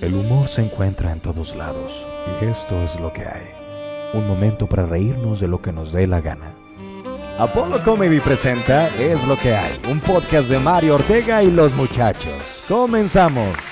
El humor se encuentra en todos lados y esto es lo que hay. Un momento para reírnos de lo que nos dé la gana. Apollo Comedy presenta Es lo que hay, un podcast de Mario Ortega y los muchachos. Comenzamos.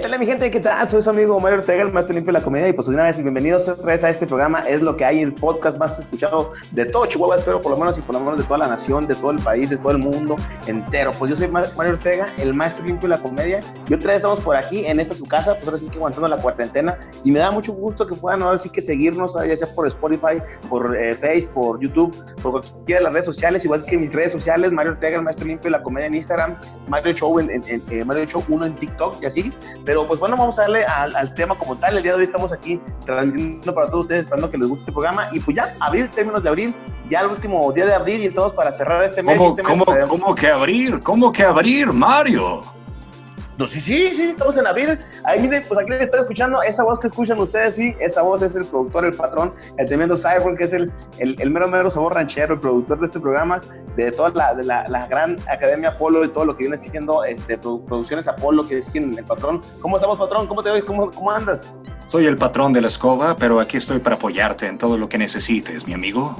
¿Qué tal mi gente? ¿Qué tal? Soy su amigo Mario Ortega, el maestro limpio de la comedia y pues una vez bienvenidos otra vez a este programa. Es lo que hay, el podcast más escuchado de todo Chihuahua, espero por lo menos y por lo menos de toda la nación, de todo el país, de todo el mundo entero. Pues yo soy Mario Ortega, el maestro limpio de la comedia y otra vez estamos por aquí en esta su casa, pues ahora sí que aguantando la cuarentena y me da mucho gusto que puedan ahora sí que seguirnos, ya sea por Spotify, por eh, Facebook, por YouTube, por cualquiera de las redes sociales, igual que mis redes sociales, Mario Ortega, el maestro limpio de la comedia en Instagram, Mario Show en, eh, Mario Show 1 en TikTok y así. Pero pues bueno, vamos a darle al, tema como tal. El día de hoy estamos aquí transmitiendo para todos ustedes, esperando que les guste este programa. Y pues ya, abril, términos de abril, ya el último día de abril y estamos para cerrar este mes. ¿Cómo, este ¿cómo, ¿cómo que abrir? ¿Cómo que abrir, Mario? No, sí, sí, sí, estamos en abril. Ahí miren, pues aquí le está escuchando esa voz que escuchan ustedes, sí, esa voz es el productor, el patrón, el tremendo Cyborg, que es el, el, mero mero sabor ranchero, el productor de este programa, de toda la, de gran Academia Apolo y todo lo que viene siendo este, Producciones Apolo, que es quien el patrón. ¿Cómo estamos, patrón? ¿Cómo te ves? ¿Cómo, ¿Cómo andas? Soy el patrón de la escoba, pero aquí estoy para apoyarte en todo lo que necesites, mi amigo.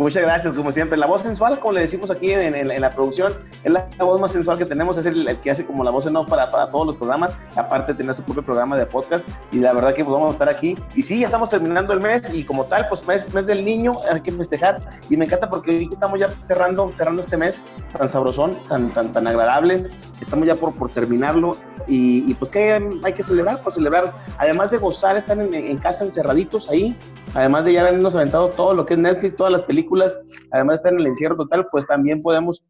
Muchas gracias, como siempre. La voz sensual, como le decimos aquí en, en, en la producción, es la, voz más sensual que tenemos, es el, el que hace como la voz en off para, para, todos los programas, aparte de tener su propio programa de podcast. Y la verdad que pues, vamos a estar aquí. Y sí, ya estamos terminando el mes y como tal, pues mes, mes del niño, hay que festejar. Y me encanta porque hoy estamos ya cerrando, cerrando este mes tan sabrosón, tan, tan, tan agradable. Estamos ya por, por terminarlo. Y, y pues que hay, que celebrar, pues celebrar, además de gozar, estar en, casa encerraditos ahí, además de ya habernos aventado todo lo que es Netflix, todas las películas además de estar en el encierro total, pues también podemos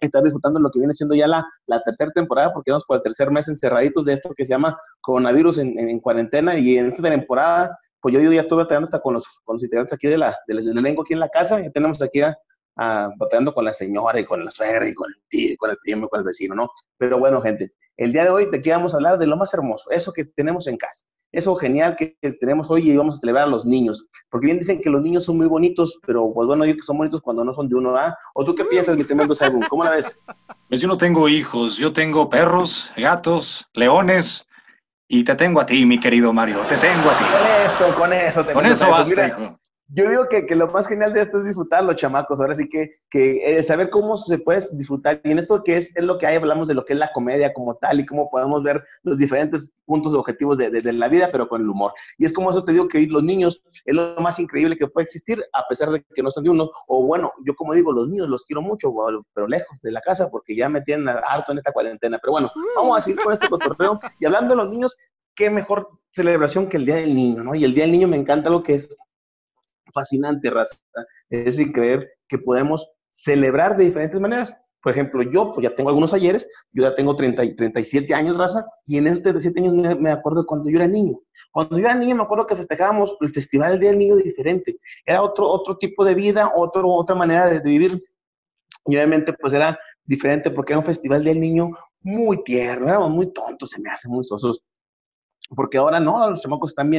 estar disfrutando lo que viene siendo ya la, la tercera temporada, porque vamos por el tercer mes encerraditos de esto que se llama coronavirus en, en, en cuarentena y en esta temporada, pues yo, yo ya estuve batallando hasta con los, con los integrantes aquí de la, del, elenco aquí en la casa, ya tenemos aquí a, a, con la señora y con la suegra y con el tío, con el primo, con el vecino, ¿no? Pero bueno, gente, el día de hoy aquí vamos a hablar de lo más hermoso, eso que tenemos en casa, eso genial que, tenemos hoy y vamos a celebrar a los niños, porque bien dicen que los niños son muy bonitos, pero pues bueno, yo que son bonitos cuando no son de uno, ¿ah? ¿O tú qué piensas, mi tremendo Simon? ¿Cómo la ves? Pues yo no tengo hijos, yo tengo perros, gatos, leones, y te tengo a ti, mi querido Mario, te tengo a ti. Con eso, con eso. Con eso basta, hijo. Yo digo que, que, lo más genial de esto es disfrutar los chamacos. Ahora sí que, que el saber cómo se puede disfrutar. Y en esto que es, es lo que hay, hablamos de lo que es la comedia como tal y cómo podemos ver los diferentes puntos objetivos de, de, de, la vida, pero con el humor. Y es como eso te digo que los niños es lo más increíble que puede existir, a pesar de que no son de uno. O bueno, yo como digo, los niños los quiero mucho, pero lejos de la casa porque ya me tienen harto en esta cuarentena. Pero bueno, vamos a seguir con este cotorreo. Y hablando de los niños, qué mejor celebración que el Día del Niño, ¿no? Y el Día del Niño me encanta lo que es fascinante, raza. Es decir, creer que podemos celebrar de diferentes maneras. Por ejemplo, yo pues ya tengo algunos ayeres, yo ya tengo 30, 37 años, raza, y en esos 37 años me, acuerdo cuando yo era niño. Cuando yo era niño me acuerdo que festejábamos el Festival del Niño diferente. Era otro, otro tipo de vida, otro, otra manera de, vivir. Y obviamente pues era diferente porque era un Festival del Niño muy tierno, éramos muy tontos, se me hacen muy sosos. Porque ahora no, los chamacos están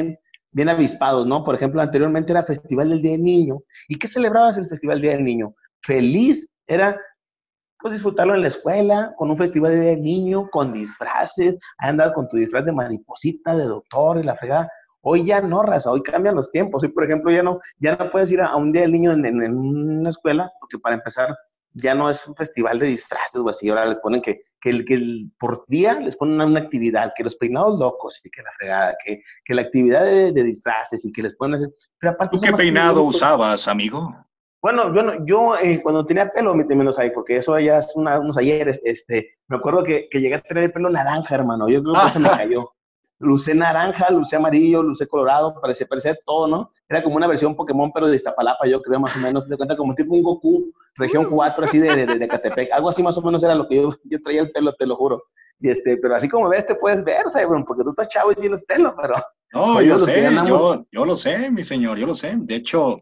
bien, avispados, ¿no? Por ejemplo, anteriormente era Festival del Día del Niño. ¿Y qué celebrabas el Festival del Día del Niño? Feliz, era pues disfrutarlo en la escuela, con un festival de Día del Niño, con disfraces, andas con tu disfraz de mariposita, de doctor, y la fregada. Hoy ya no, raza, hoy cambian los tiempos. Hoy, por ejemplo, ya no, ya no puedes ir a, un Día del Niño en, en una escuela, porque para empezar, ya no es un festival de disfraces o así, ahora les ponen que, que, el, que el, por día les ponen una actividad, que los peinados locos y que la fregada, que, que la actividad de, de, disfraces y que les ponen hacer... Pero aparte, ¿Tú qué peinado usabas, amigo? Bueno, bueno yo eh, cuando tenía pelo, menos ahí, porque eso ya es una, unos ayeres, este, me acuerdo que, que, llegué a tener el pelo naranja, hermano, yo creo que se me cayó. Lucé naranja, lucé amarillo, lucé colorado, parecía, parecía todo, ¿no? Era como una versión Pokémon, pero de Iztapalapa, yo creo, más o menos, se cuenta como tipo un Goku, región 4, así de, de, de, Catepec, algo así más o menos era lo que yo, yo traía el pelo, te lo juro. Y este, pero así como ves, te puedes ver, Cyber, porque tú estás chavo y tienes pelo, pero... No, yo sé, yo, yo lo sé, mi señor, yo lo sé. De hecho,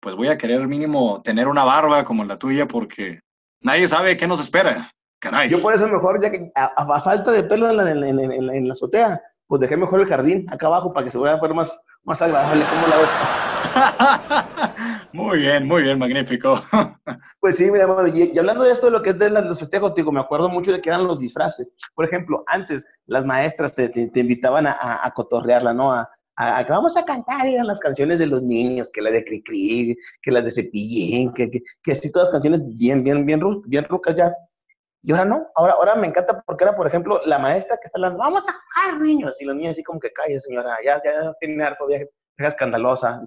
pues voy a querer mínimo tener una barba como la tuya porque nadie sabe qué nos espera. Caray. Yo por eso mejor, ya que a, a falta de pelo en la, en, en, en la azotea, pues dejé mejor el jardín acá abajo para que se vea ver más, más agradable. ¿Cómo la ves? Muy bien, muy bien, magnífico. Pues sí, mira, bueno, y, hablando de esto de lo que es de los festejos, digo, me acuerdo mucho de que eran los disfraces. Por ejemplo, antes las maestras te, invitaban a, a, cotorrearla, ¿no? A, a, que vamos a cantar, eran las canciones de los niños, que la de Cricri, que las de Cepillín, que, que, que así todas canciones bien, bien, bien, bien rucas ya. Y ahora no, ahora, ahora me encanta porque era, por ejemplo, la maestra que está hablando, vamos a cantar, niños, y los niños así como que, calle, señora, ya, ya tiene harto viaje, escandalosa.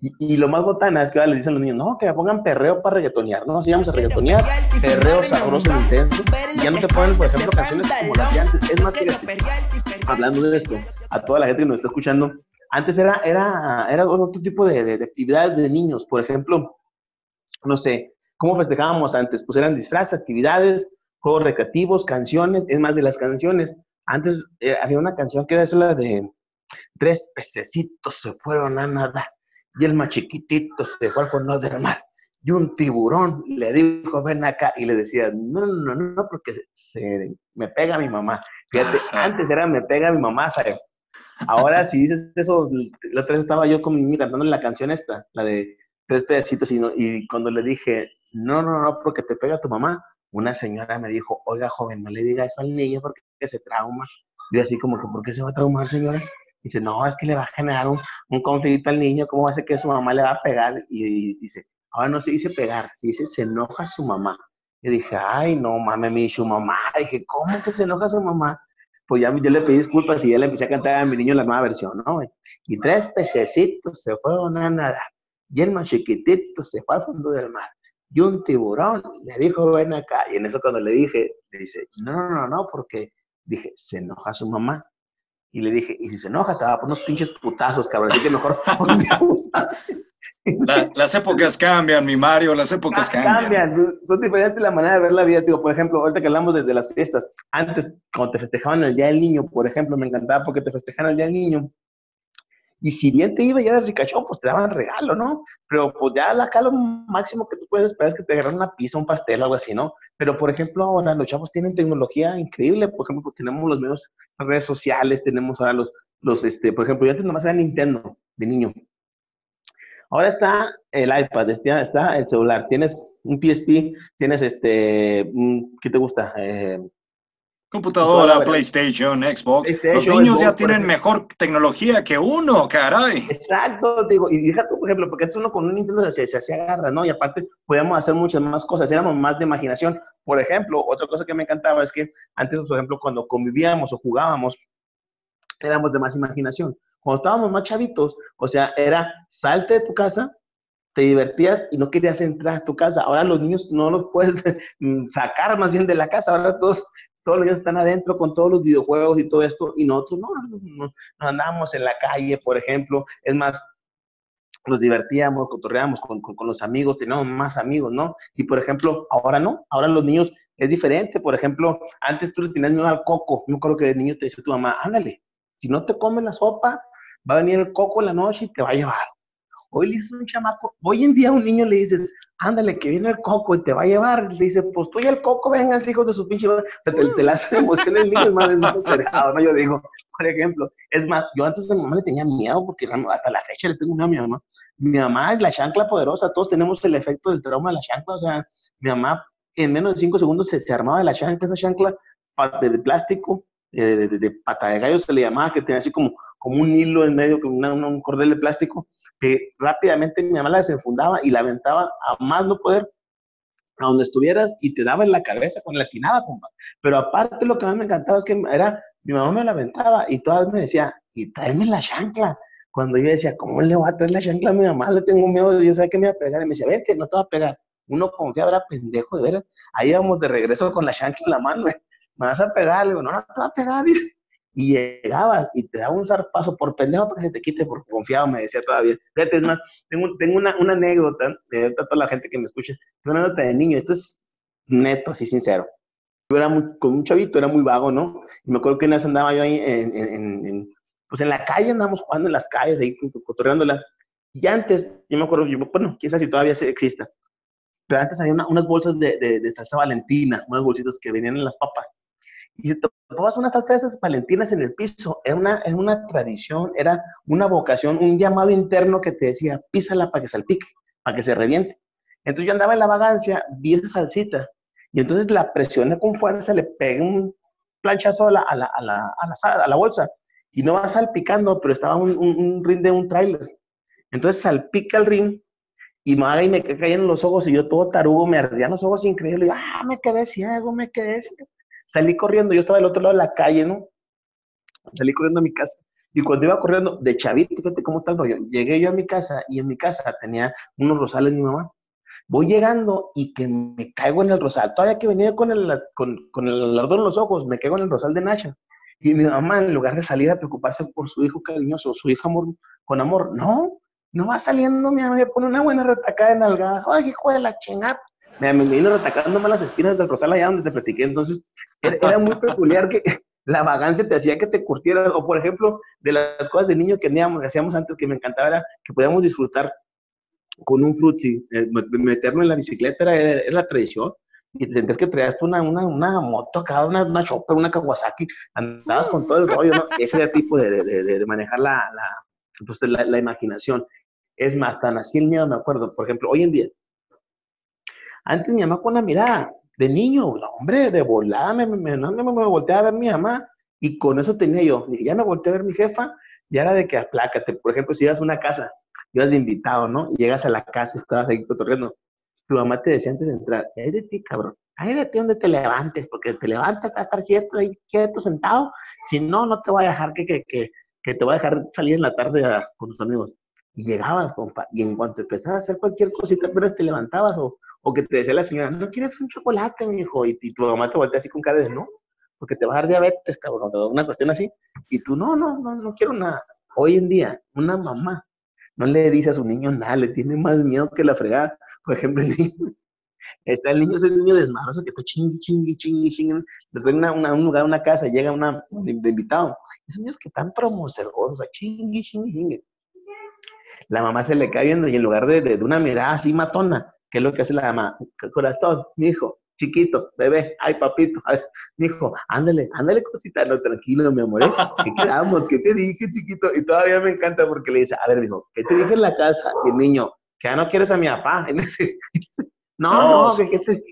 Y, lo más botana es que ahora les dicen los niños, no, que me pongan perreo para reggaetonear, ¿no? Si vamos a reggaetonear, perreo sabroso e intenso. Y ya no te ponen, por ejemplo, canciones como las de antes. Es más, que hablando de esto, a toda la gente que nos está escuchando, antes era, era, era otro tipo de, de, actividades de niños. Por ejemplo, no sé, ¿cómo festejábamos antes? Pues eran disfraces, actividades, juegos recreativos, canciones. Es más, de las canciones. Antes eh, había una canción que era esa la de tres pececitos se fueron a nadar y el más chiquitito se fue al fondo del mar. Y un tiburón le dijo, ven acá, y le decía, no, no, no, no, porque se, me pega mi mamá. Fíjate, antes era me pega mi mamá, ¿sabes? Ahora, si dices eso, la otra vez estaba yo con mi cantando la canción esta, la de tres pedacitos, y, y cuando le dije, no, no, no, porque te pega tu mamá, una señora me dijo, oiga, joven, no le diga eso al niño porque se trauma. Y así como que, ¿por qué se va a traumar, señora? Dice, no, es que le va a generar un, un conflicto al niño, ¿cómo ser que su mamá le va a pegar? Y, dice, ahora no se dice pegar, se dice se enoja su mamá. Y dije, ay, no mames, mi su mamá. Dije, ¿cómo que se enoja su mamá? Pues ya yo le pedí disculpas y ya le empecé a cantar a mi niño la nueva versión, ¿no? Y tres pececitos se fueron a nadar. Y el más chiquitito se fue al fondo del mar. Y un tiburón le dijo, ven acá. Y en eso cuando le dije, le dice, no, no, no, no, porque dije, se enoja su mamá. Y le dije, y si se enoja, te va a poner unos pinches putazos, cabrón. Así que mejor las épocas cambian, mi Mario, las épocas cambian. Cambian, son diferentes la manera de ver la vida. Digo, por ejemplo, ahorita que hablamos desde las fiestas, antes, cuando te festejaban el Día del Niño, por ejemplo, me encantaba porque te festejaban el Día del Niño, y si bien te iba y eras ricachón, pues te daban regalo, ¿no? Pero pues ya acá lo máximo que tú puedes esperar es que te agarren una pizza, un pastel, algo así, ¿no? Pero por ejemplo, ahora los chavos tienen tecnología increíble. Por ejemplo, tenemos los medios, redes sociales, tenemos ahora los, los, este, por ejemplo, yo antes nomás era Nintendo de niño. Ahora está el iPad, está el celular, tienes un PSP, tienes este, ¿qué te gusta? Eh, Computadora, PlayStation, Xbox. Los niños ya tienen mejor tecnología que uno, caray. Exacto, digo, y deja tú, por ejemplo, porque antes uno con un Nintendo se, se, se, agarra, ¿no? Y aparte podíamos hacer muchas más cosas, éramos más de imaginación. Por ejemplo, otra cosa que me encantaba es que antes, por ejemplo, cuando convivíamos o jugábamos, éramos de más imaginación. Cuando estábamos más chavitos, o sea, era salte de tu casa, te divertías y no querías entrar a tu casa. Ahora los niños no los puedes sacar más bien de la casa. Ahora todos todos los días están adentro con todos los videojuegos y todo esto, y nosotros no, no, andábamos en la calle, por ejemplo, es más, nos divertíamos, cotorreábamos con, los amigos, teníamos más amigos, ¿no? Y por ejemplo, ahora no, ahora los niños es diferente, por ejemplo, antes tú le tenías miedo al coco, yo creo que de niño te decía tu mamá, ándale, si no te comes la sopa, va a venir el coco en la noche y te va a llevar. Hoy le dices un chamaco, hoy en día a un niño le dices, ándale, que viene el coco y te va a llevar. Le dice, pues tú y el coco, vengan, hijos de su pinche madre. Te, te, la hace emoción el niño, es más, es más ¿no? Yo digo, por ejemplo, es más, yo antes a mi mamá le tenía miedo, porque hasta la fecha le tengo miedo a mi mamá. Mi mamá es la chancla poderosa, todos tenemos el efecto del trauma de la chancla, o sea, mi mamá en menos de cinco segundos se, se armaba de la chancla, esa chancla de, plástico, de, de, pata de gallo se le llamaba, que tenía así como, como un hilo en medio, como un cordel de plástico, rápidamente mi mamá la desenfundaba y la aventaba a más no poder a donde estuvieras y te daba en la cabeza con la tinada, compa. Pero aparte lo que más me encantaba es que era, mi mamá me la aventaba y todas me decía, y tráeme la chancla. Cuando yo decía, ¿cómo le voy a traer la chancla a mi mamá? Le tengo miedo de Dios, ¿sabe que me va a pegar? Y me decía, ven que no te va a pegar. Uno confía, era pendejo, de ver. Ahí íbamos de regreso con la chancla en la mano, me vas a pegar, le digo, no, no te va a pegar. llegabas y te daba un zarpazo por pendejo para que se te quite, porque confiado, me decía todavía. Fíjate, es más, tengo, tengo una, una anécdota, de toda la gente que me escucha, una anécdota de niño, esto es neto, así sincero. Yo era muy, con un chavito, era muy vago, ¿no? Y me acuerdo que una vez andaba yo ahí en, en, en, pues en la calle, andábamos jugando en las calles, ahí cotorreándola. Y antes, yo me acuerdo, yo, bueno, quizás si todavía exista, pero antes había unas bolsas de, de, de salsa valentina, unas bolsitas que venían en las papas y te tomabas una salsa de esas palentinas en el piso. Era una, era una tradición, era una vocación, un llamado interno que te decía, písala para que salpique. para que se reviente. Entonces yo andaba en la vagancia, vi esa salsita, y entonces la presioné con fuerza, le pegué un planchazo a la, a la, a la, a la, bolsa, y no va salpicando, pero estaba un, un, ring de un tráiler. Entonces salpica el ring, y me, caían los ojos, y yo todo tarugo, me ardían los ojos increíbles, y ah, me quedé ciego, me quedé ciego. Salí corriendo, yo estaba del otro lado de la calle, ¿no? Salí corriendo a mi casa. Y cuando iba corriendo, de chavito, fíjate cómo está el rollo, llegué yo a mi casa y en mi casa tenía unos rosales mi mamá. Voy llegando y que me caigo en el rosal. Todavía que venía con el, con, con el ardor en los ojos, me caigo en el rosal de Nacha. Y mi mamá, en lugar de salir a preocuparse por su hijo cariñoso, su hija amor, con amor, no, no va saliendo, mi mamá me pone una buena retacada en alga. Ay, hijo de la chingada. Me, me vino retacándome las espinas del rosal allá donde te platiqué. Entonces, era, muy peculiar que la vagancia te hacía que te curtieras. O, por ejemplo, de las cosas de niño que, teníamos, que hacíamos antes que me encantaba era que podíamos disfrutar con un frutzi, eh, meterme en la bicicleta era, la tradición. Y te sentías que traías una, una, una moto acá, una, una Chopper, una Kawasaki, andabas con todo el rollo, ¿no? Ese era el tipo de, de, de, manejar la, la, pues, la, la, imaginación. Es más, tan así el miedo, me acuerdo. Por ejemplo, hoy en día, antes mi mamá con la mirada de niño, hombre, de volada, me, me, me, me volteaba a ver mi mamá y con eso tenía yo. ya me volteé a ver mi jefa, ya era de que aplácate. Por ejemplo, si ibas a una casa ibas de invitado, ¿no? Llegas a la casa, estabas ahí cotorreando. Tu mamá te decía antes de entrar, ay de ti, cabrón, ay de ti donde te levantes, porque te levantas a estar ahí quieto, sentado, si no, no te voy a dejar que, que, que, que te voy a dejar salir en la tarde con tus amigos. Y llegabas, compa, y en cuanto empezabas a hacer cualquier cosita, pero te levantabas, o, o que te decía la señora, no quieres un chocolate, mi hijo, y, tu mamá te voltea así con cara de no, porque te va a dar diabetes, cabrón, una cuestión así, y tú, no, no, no, no quiero nada. Hoy en día, una mamá no le dice a su niño nada, le tiene más miedo que la fregada. Por ejemplo, el niño, está el niño, ese niño desmadroso que está chingui, chingui, chingui, chingui, le trae una, un lugar, una casa, llega una, de, invitado. Esos niños que están promocergosos, sea, chingui, chingui, chingui. La mamá se le cae viendo y en lugar de, de una mirada así matona, ¿qué es lo que hace la mamá? Corazón, mi hijo, chiquito, bebé, ay papito, ay, hijo, ándale, ándale cosita, no, tranquilo, mi amor, ¿eh? ¿qué quedamos? ¿Qué te dije, chiquito? Y todavía me encanta porque le dice, a ver, hijo, ¿qué te dije en la casa? Y el niño, que ya no quieres a mi papá. no, no, que, te...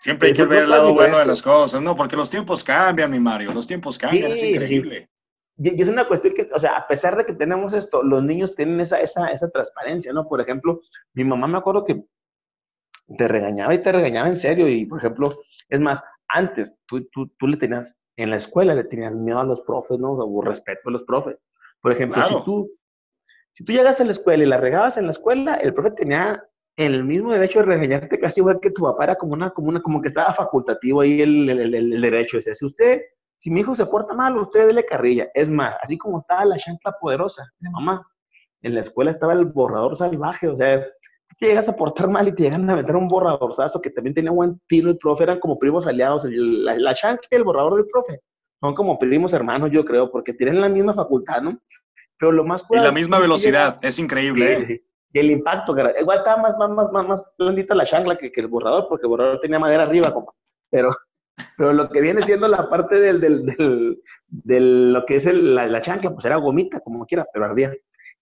Siempre hay que ver el lado bueno de las cosas, no, porque los tiempos cambian, mi Mario, los tiempos cambian, es increíble. Y, es una cuestión que, o sea, a pesar de que tenemos esto, los niños tienen esa, esa, esa transparencia, ¿no? Por ejemplo, mi mamá me acuerdo que te regañaba y te regañaba en serio. Y, por ejemplo, es más, antes tú, tú, tú le tenías, en la escuela le tenías miedo a los profes, ¿no? O respeto a los profes. Por ejemplo, si, tú, si tú llegas a la escuela y la regabas en la escuela, el profe tenía el mismo derecho de regañarte casi igual que tu papá, era como una, como una, como que estaba facultativo ahí el, el, el, derecho. Decía, si usted, si mi hijo se porta mal, usted dele carrilla. Es más, así como estaba la chancla poderosa de mamá, en la escuela estaba el borrador salvaje, o sea, llegas a portar mal y te llegan a meter un borradorzazo que también tenía buen tiro el profe, eran como primos aliados, la, la y el borrador del profe, son como primos hermanos, yo creo, porque tienen la misma facultad, ¿no? Pero lo más... Y la misma velocidad, es increíble. ¿eh? Y el impacto, igual estaba más, más, más, más blandita la chancla que, que, el borrador, porque el borrador tenía madera arriba, como, pero, pero lo que viene siendo la parte del, del, del, lo que es la, la chancla, pues era gomita, como quiera, pero ardía.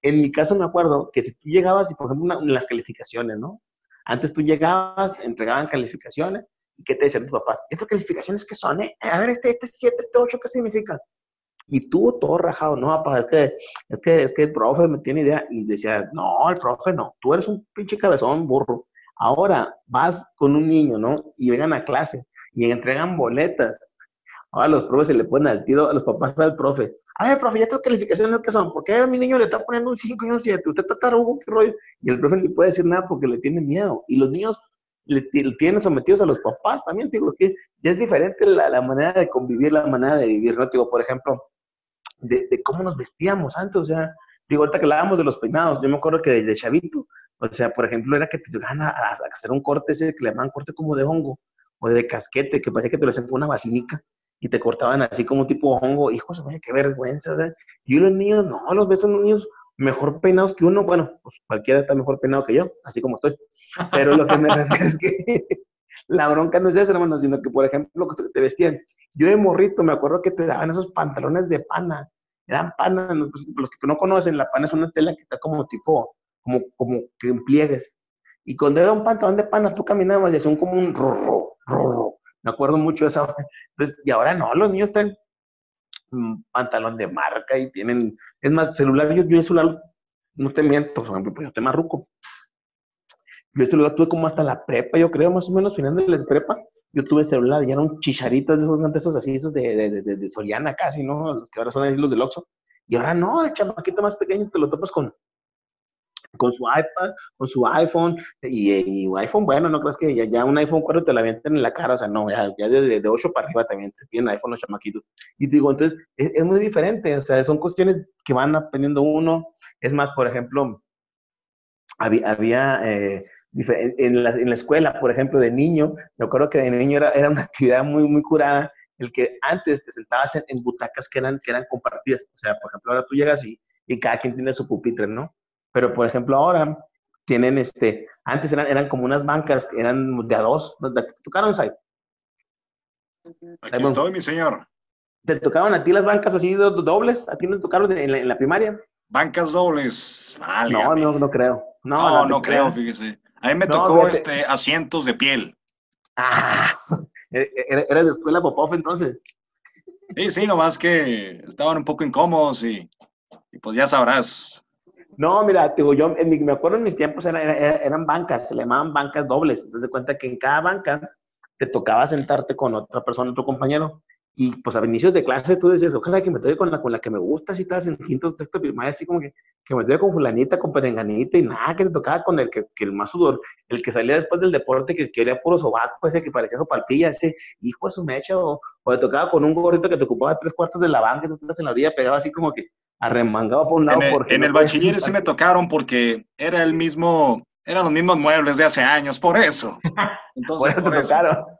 En mi caso me acuerdo que si tú llegabas y, por ejemplo, las calificaciones, ¿no? Antes tú llegabas, entregaban calificaciones, ¿y qué te decían tus papás? ¿Estas calificaciones qué son, eh? A ver, este, este 7, este 8, ¿qué significa? Y tú todo rajado, no, papá, es que, es que, es que el profe me tiene idea. Y decía, no, el profe no, tú eres un pinche cabezón burro. Ahora vas con un niño, ¿no? Y vengan a clase y entregan boletas. Ahora los profes se le ponen al tiro a los papás al profe. A ver, profe, ¿ya estas calificaciones qué son? ¿Por qué a mi niño le está poniendo un 5 y un 7? Usted está tarugo, qué rollo. Y el profe le puede decir nada porque le tiene miedo. Y los niños le, tienen sometidos a los papás también, digo, que ya es diferente la, manera de convivir, la manera de vivir, ¿no? Digo, por ejemplo, de, cómo nos vestíamos antes, o sea, digo, ahorita que hablábamos de los peinados, yo me acuerdo que desde chavito, o sea, por ejemplo, era que te llegaban a, hacer un corte ese que le llamaban corte como de hongo, o de casquete, que parecía que te lo hacían con una basinica, y te cortaban así como tipo hongo, hijos, oye, qué vergüenza, ¿sabes? Y los niños, no, los ves son niños mejor peinados que uno, bueno, pues cualquiera está mejor peinado que yo, así como estoy. Pero lo que me refiero es que la bronca no es esa, hermano, sino que, por ejemplo, que te vestían. Yo de morrito me acuerdo que te daban esos pantalones de pana. Eran pana, pues, los que no conocen, la pana es una tela que está como tipo, como, como que en pliegues. Y cuando era un pantalón de pana, tú caminabas y hacía un como un rorro, rorro. Me acuerdo mucho de esa. Entonces, y ahora no, los niños traen un pantalón de marca y tienen, es más, celular, yo, yo celular, no te miento, por ejemplo, pues yo te marruco. Yo ese celular tuve como hasta la prepa, yo creo, más o menos, final de la prepa. Yo tuve celular y era un chicharito de esos, esos así, esos de, de, de, de, Soriana casi, ¿no? Los que ahora son los del Oxxo. Y ahora no, el chamaquito más pequeño te lo topas con, con su iPad, con su iPhone, y, iPhone, bueno, no crees que ya, un iPhone 4 te la avienten en la cara, o sea, no, ya, ya de, de 8 para arriba también te piden iPhone los chamaquitos. Y digo, entonces, es, muy diferente, o sea, son cuestiones que van aprendiendo uno. Es más, por ejemplo, había, había eh, en, la, en, la, escuela, por ejemplo, de niño, me acuerdo que de niño era, era una actividad muy, muy curada, el que antes te sentabas en, en, butacas que eran, que eran compartidas. O sea, por ejemplo, ahora tú llegas y, y cada quien tiene su pupitre, ¿no? Pero, por ejemplo, ahora tienen, este, antes eran, eran como unas bancas, que eran de a dos. ¿Te tocaron, Sai? Aquí estoy, mi señor. ¿Te tocaban a ti las bancas así dobles? ¿A ti no te tocaron en la, en la primaria? Bancas dobles. No, no, no creo. No, no, no creo, fíjese. A mí me tocó este, asientos de piel. Ah, era de escuela Popov entonces. Sí, sí, nomás que estaban un poco incómodos y, y pues ya sabrás. No, mira, digo, yo en, me acuerdo en mis tiempos eran, eran bancas, se le llamaban bancas dobles. Entonces, de cuenta que en cada banca te tocaba sentarte con otra persona, otro compañero. Y pues a inicios de clase tú decías, ojalá que me toque con la, con la que me gusta, si estás en quinto, sexto, primaria, así como que, que me toque con fulanita, con perenganita, y nada, que te tocaba con el que, que, el más sudor, el que salía después del deporte, que quería puro sobaco, ese que parecía su palpilla, ese hijo de su mecha, o, o te tocaba con un gorrito que te ocupaba tres cuartos de la banca, y tú estás en la orilla pegado así como que arremangado por un lado. En el, porque en no el bachiller sí me tocaron porque era el mismo, eran los mismos muebles de hace años, por eso. Por Entonces, por te eso. tocaron.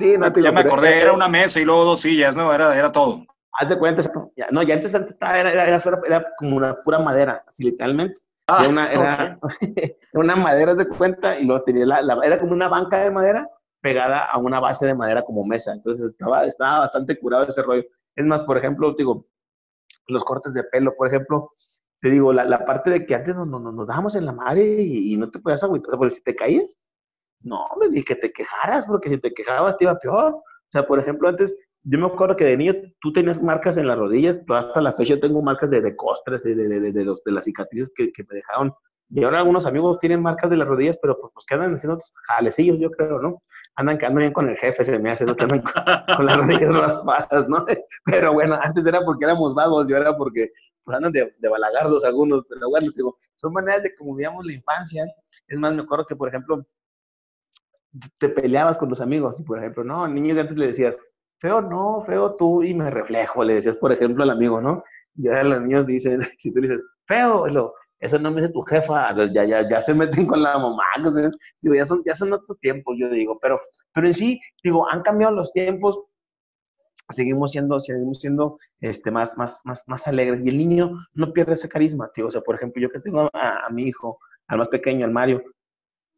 Sí, no te Ya me acordé, era una mesa y luego dos sillas, ¿no? Era, era todo. Haz de cuenta, no, ya antes, antes era, era, era, como una pura madera, así literalmente. Ah, Era una, era, era una madera, haz de cuenta, y luego tenía la, la- era como una banca de madera pegada a una base de madera como mesa. Entonces estaba, estaba bastante curado ese rollo. Es más, por ejemplo, digo, los cortes de pelo, por ejemplo, te digo, la, la parte de que antes nos, nos, nos dábamos en la madre y, y no te podías agüitar, porque si te caías, no, hombre, ni que te quejaras, porque si te quejabas te iba peor. O sea, por ejemplo, antes, yo me acuerdo que de niño tú tenías marcas en las rodillas, pero hasta la fecha yo tengo marcas de, de costres, de, de, de, los, de las cicatrices que, que me dejaron. Y ahora algunos amigos tienen marcas de las rodillas, pero pues, pues que andan haciendo jalecillos, yo creo, ¿no? Andan que andan bien con el jefe, se me hace eso, que con las rodillas raspadas, ¿no? Pero bueno, antes era porque éramos vagos, yo era porque pues andan de, de balagardos algunos, pero bueno, digo, son maneras de cómo vivíamos la infancia. Es más, me acuerdo que, por ejemplo, te peleabas con los amigos y, por ejemplo, no, niños de antes le decías, feo no, feo tú, y me reflejo, le decías, por ejemplo, al amigo, ¿no? Y ahora los niños dicen, si tú le dices, feo, lo, eso no me dice tu jefa, ya, ya, ya se meten con la mamá, o sea, digo, ya son, ya son otros tiempos, yo digo, pero, pero en sí, digo, han cambiado los tiempos, seguimos siendo, seguimos siendo este, más, más, más, más alegres, y el niño no pierde ese carisma, tío, o sea, por ejemplo, yo que tengo a, a mi hijo, al más pequeño, al Mario,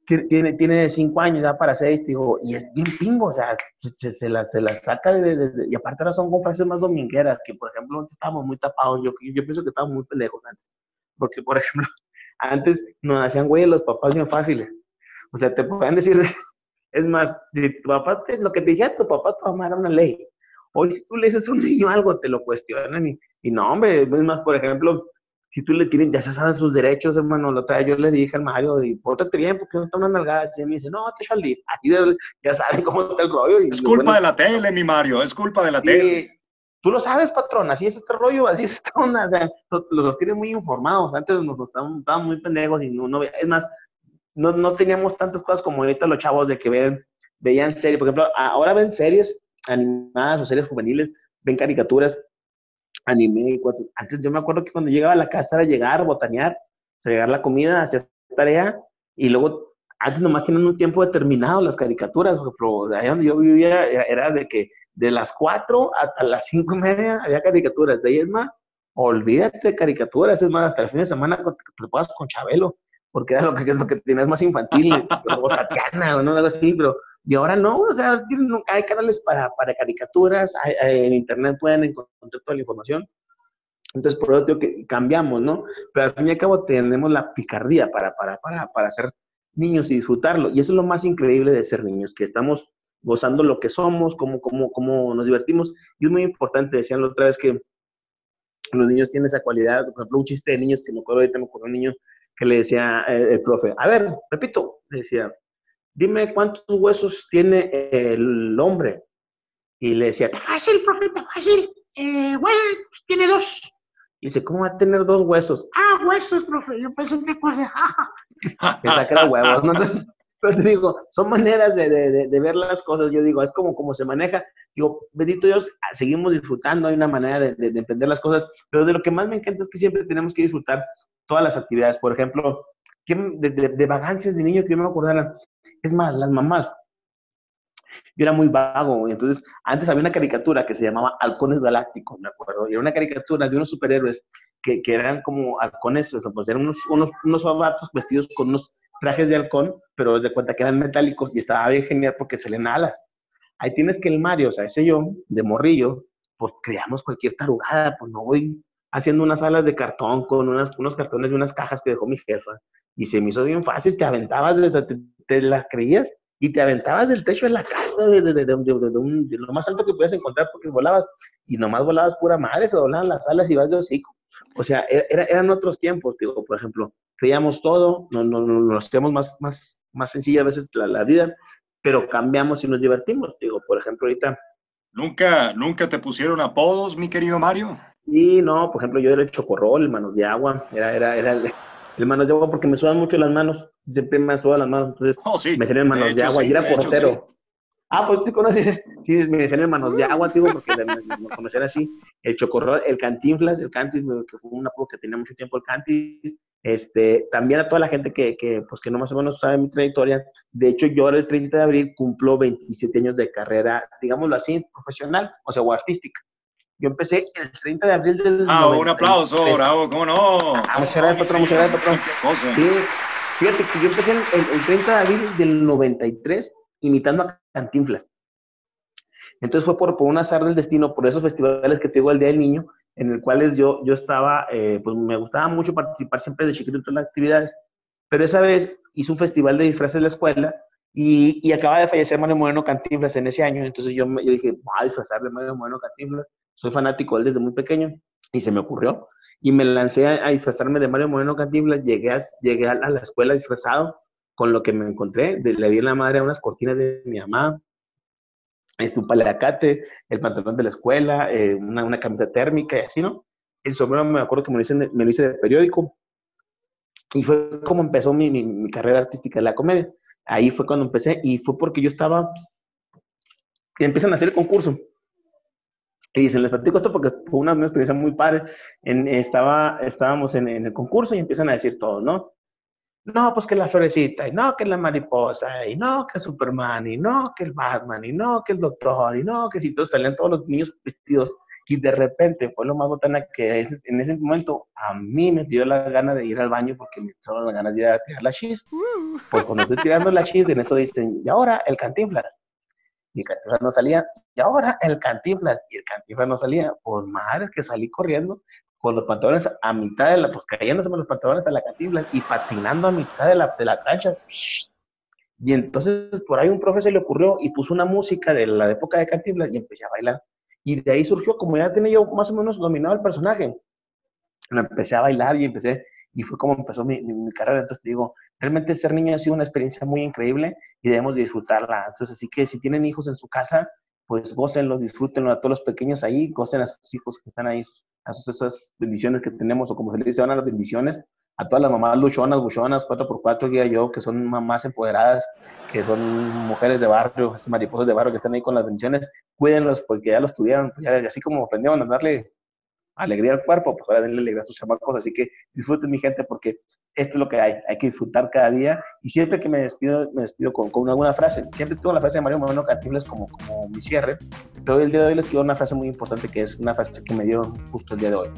tiene, tiene cinco años, ya para seis, digo, y es bien pingo, o sea, se, se, se la, se la saca de, de, de, y aparte ahora son conferencias más domingueras, que por ejemplo antes estábamos muy tapados, yo, yo pienso que estábamos muy pendejos antes, porque por ejemplo, antes nos hacían güey los papás bien fáciles, o sea, te podían decir, es más, tu papá, te, lo que te dijera tu papá, tu mamá era una ley, hoy si tú le dices a un niño algo, te lo cuestionan, y, y no, hombre, es más, por ejemplo, si tú le tienes, ya se saben sus derechos, hermano. La otra vez yo le dije al Mario, y pórtate bien, porque no está una nalgada. Y me dice, no, te echo al día. Así de, ya saben cómo está el rollo. Y Es culpa bueno, de la tele, mi Mario, es culpa de la tele. Tú lo sabes, patrón, así es este rollo, así es esta onda. O sea, los, los tienen muy informados. Antes nos, nos estaban, estaban, muy pendejos y no, no, es más, no, no teníamos tantas cosas como ahorita los chavos de que ven, veían series. Por ejemplo, ahora ven series animadas o series juveniles, ven caricaturas anime. Antes yo me acuerdo que cuando llegaba a la casa era llegar, botanear, o sea, llegar la comida, hacías tarea y luego antes nomás tienen un tiempo determinado las caricaturas. Ejemplo, allá donde yo vivía era, era, de que de las 4 hasta las 5 y media había caricaturas. De ahí es más, olvídate de caricaturas, es más, hasta el fin de semana te puedas con Chabelo, porque era lo que, lo que tienes más infantil, o Tatiana, o no, algo así, pero y ahora no, o sea, hay canales para, para caricaturas, en internet pueden encontrar toda la información. Entonces, por eso digo que cambiamos, ¿no? Pero al fin y al cabo tenemos la picardía para, para, para, para hacer niños y disfrutarlo. Y eso es lo más increíble de ser niños, que estamos gozando lo que somos, cómo, cómo, cómo nos divertimos. Y es muy importante, decían la otra vez que los niños tienen esa cualidad, por ejemplo, un chiste de niños que me acuerdo ahorita, me acuerdo un niño que le decía eh, el profe, a ver, repito, le decía, dime cuántos huesos tiene el hombre. Y le decía, fácil, profe, fácil. Eh, bueno, pues tiene dos. Y dice, ¿cómo va a tener dos huesos? Ah, huesos, profe. Yo pensé que cosa. Pensaba que era huevos, ¿no? pero te digo, son maneras de, de, ver las cosas. Yo digo, es como, como se maneja. Digo, bendito Dios, seguimos disfrutando, hay una manera de, de, entender las cosas, pero de lo que más me encanta es que siempre tenemos que disfrutar todas las actividades. Por ejemplo, de, vagancias de niño que yo me acordara. Es más, las mamás. Yo era muy vago, entonces antes había una caricatura que se llamaba Halcones Galácticos, me acuerdo, y era una caricatura de unos superhéroes que, que eran como halcones, o sea, pues eran unos, unos, unos vestidos con unos trajes de halcón, pero de cuenta que eran metálicos y estaba bien genial porque se leen alas. Ahí tienes que el Mario, o sea, ese yo, de morrillo, pues creamos cualquier tarugada, pues no voy haciendo unas alas de cartón con unas, unos cartones de unas cajas que dejó mi jefa. Y se me hizo bien fácil, te aventabas, te, te las creías y te aventabas del techo de la casa, de, de, lo más alto que podías encontrar porque volabas y nomás volabas pura madre, se doblaban las alas y vas de hocico. O sea, e, era, eran otros tiempos, digo, por ejemplo, creíamos todo, no, no, no, nos hacíamos más, más, más sencilla a veces la, la vida, pero cambiamos y nos divertimos, digo, por ejemplo, ahorita. ¿Nunca, nunca te pusieron apodos, mi querido Mario? Sí, no, por ejemplo, yo era el chocorrol, el manos de agua, era, era, era el, el manos de agua porque me sudan mucho las manos, siempre me sudan las manos, entonces oh, sí. me salían manos de, de agua y era portero. Hecho, sí. Ah, pues tú conoces, sí, me decían hermanos de agua, tío, porque me, me conocían así. El chocorrol, el cantinflas, el cantis, que fue un apodo que tenía mucho tiempo el cantis. Este, también a toda la gente que, que, pues, que no más o menos sabe mi trayectoria. De hecho, yo ahora el 30 de abril cumplo 27 años de carrera, digámoslo así, profesional, o sea, o artística. Yo empecé el 30 de abril del. Ah, 93. un aplauso, bravo, ¿cómo no? Ah, muchas gracias, patrón, muchas gracias, patrón. Sí, fíjate que yo empecé el, el 30 de abril del 93 imitando a Cantinflas. Entonces fue por, por un azar del destino, por esos festivales que tengo el Día del Niño, en el cuales yo, yo estaba, eh, pues me gustaba mucho participar siempre de chiquito en todas las actividades, pero esa vez hice un festival de disfraces en la escuela y, y acaba de fallecer Mario Moreno Cantinflas en ese año, entonces yo, yo dije, voy a disfrazar de Mario Moreno Cantinflas, soy fanático de él desde muy pequeño y se me ocurrió y me lancé a, a disfrazarme de Mario Moreno Cantinflas, llegué, a, llegué a la escuela disfrazado con lo que me encontré, de, le di en la madre a unas cortinas de mi mamá, este, un paliacate, el pantalón de la escuela, eh, una, una camisa térmica y así, ¿no? El sombrero me acuerdo que me lo hice, me lo hice de periódico. Y fue como empezó mi, mi, mi, carrera artística de la comedia. Ahí fue cuando empecé y fue porque yo estaba... Empiezan a hacer el concurso. Y se les platico esto porque fue una, una experiencia muy padre. En, estaba, estábamos en, en, el concurso y empiezan a decir todo, ¿no? No, pues que la florecita, y no que la mariposa, y no que Superman, y no que el Batman, y no que el doctor, y no que si todos salían todos los niños vestidos. Y de repente fue lo más botana que en ese momento a mí me dio la gana de ir al baño porque me entraron las ganas de ir a tirar la chis. Porque cuando estoy tirando la chis, en eso dicen, y ahora el cantinflas. Y el cantinflas no salía, y ahora el cantinflas. Y el cantinflas no salía. Pues madre, que salí corriendo con los pantalones a mitad de la, pues cayéndose los pantalones a la cantinflas y patinando a mitad de la, de la cancha. Y entonces por ahí un profe se le ocurrió y puso una música de la época de cantinflas y empecé a bailar. Y de ahí surgió, como ya tenía yo más o menos dominado el personaje, empecé a bailar y empecé, y fue como empezó mi, mi, mi carrera. Entonces digo, realmente ser niño ha sido una experiencia muy increíble y debemos disfrutarla. Entonces, así que si tienen hijos en su casa, pues gócenlo, disfrútenlo a todos los pequeños ahí, gocen a sus hijos que están ahí, a sus, esas bendiciones que tenemos, o como se les dice, van a las bendiciones, a todas las mamás luchonas, buchonas, 4x4, guía yo, que son mamás empoderadas, que son mujeres de barrio, mariposas de barrio que están ahí con las bendiciones, cuídenlos porque ya los tuvieron, ya, así como aprendieron a darle alegría al cuerpo, pues ahora denle alegría a sus chamacos, así que disfruten mi gente porque esto es lo que hay, hay que disfrutar cada día y siempre que me despido, me despido con, con alguna frase, siempre tengo la frase de Mario Moreno Cantinflas como, como mi cierre, pero el día de hoy les quiero una frase muy importante que es una frase que me dio justo el día de hoy.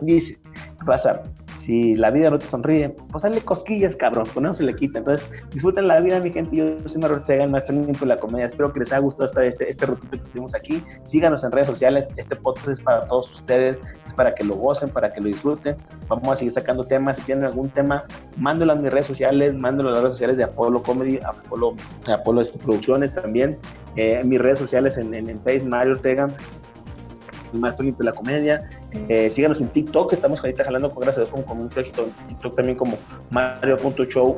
Dice, raza, si la vida no te sonríe, pues dale cosquillas, cabrón, con eso se le quita. Entonces, disfruten la vida, mi gente. Yo soy Mario Ortega, el maestro de la comedia. Espero que les haya gustado este, este, este ratito que estuvimos aquí. Síganos en redes sociales. Este podcast es para todos ustedes, es para que lo gocen, para que lo disfruten. Vamos a seguir sacando temas. Si tienen algún tema, mándenlo a mis redes sociales, mándenlo a las redes sociales de Apolo Comedy, Apolo, Apolo este, Producciones también. Eh, mis redes sociales en, en, en Facebook, Mario Ortega el maestro limpio de la comedia. Eh, síganos en TikTok, estamos ahorita jalando con gracias Dios con, mucho éxito en TikTok también como Mario.show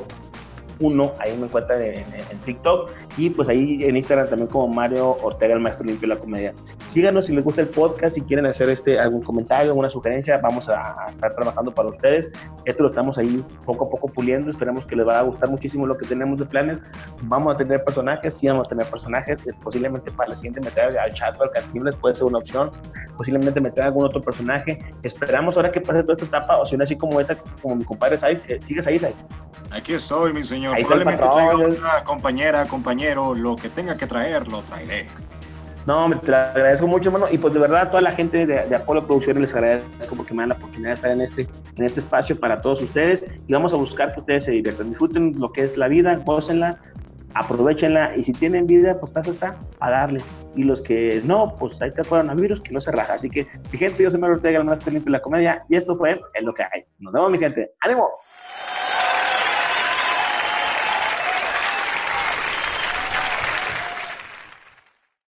uno, ahí me encuentran en, en, TikTok y pues ahí en Instagram también como Mario Ortega, el maestro limpio de la comedia. Síganos si les gusta el podcast, si quieren hacer este algún comentario, alguna sugerencia, vamos a, a, estar trabajando para ustedes. Esto lo estamos ahí poco a poco puliendo, esperamos que les va a gustar muchísimo lo que tenemos de planes. Vamos a tener personajes, sí vamos a tener personajes, eh, posiblemente para la siguiente meter al chat o al cantibles puede ser una opción, posiblemente meter algún otro personaje. Esperamos ahora que pase toda esta etapa, o si no así como esta, como mi compadre Said, eh, sigues ahí, Said. Aquí estoy, mi señor. Ahí Probablemente traiga una compañera, compañero, lo que tenga que traer, lo traeré. No, te lo agradezco mucho, hermano. Y pues de verdad, a toda la gente de, de Apolo Producciones les agradezco porque me dan la oportunidad de estar en este, en este espacio para todos ustedes. Y vamos a buscar que ustedes se diviertan. Disfruten lo que es la vida, gócenla, aprovechenla. Y si tienen vida, pues paso está, a darle. Y los que no, pues ahí está el coronavirus, que no se raja. Así que, mi gente, yo soy Mario Ortega, el más limpio la comedia. Y esto fue Es lo que hay. Nos vemos, mi gente. ¡Ánimo!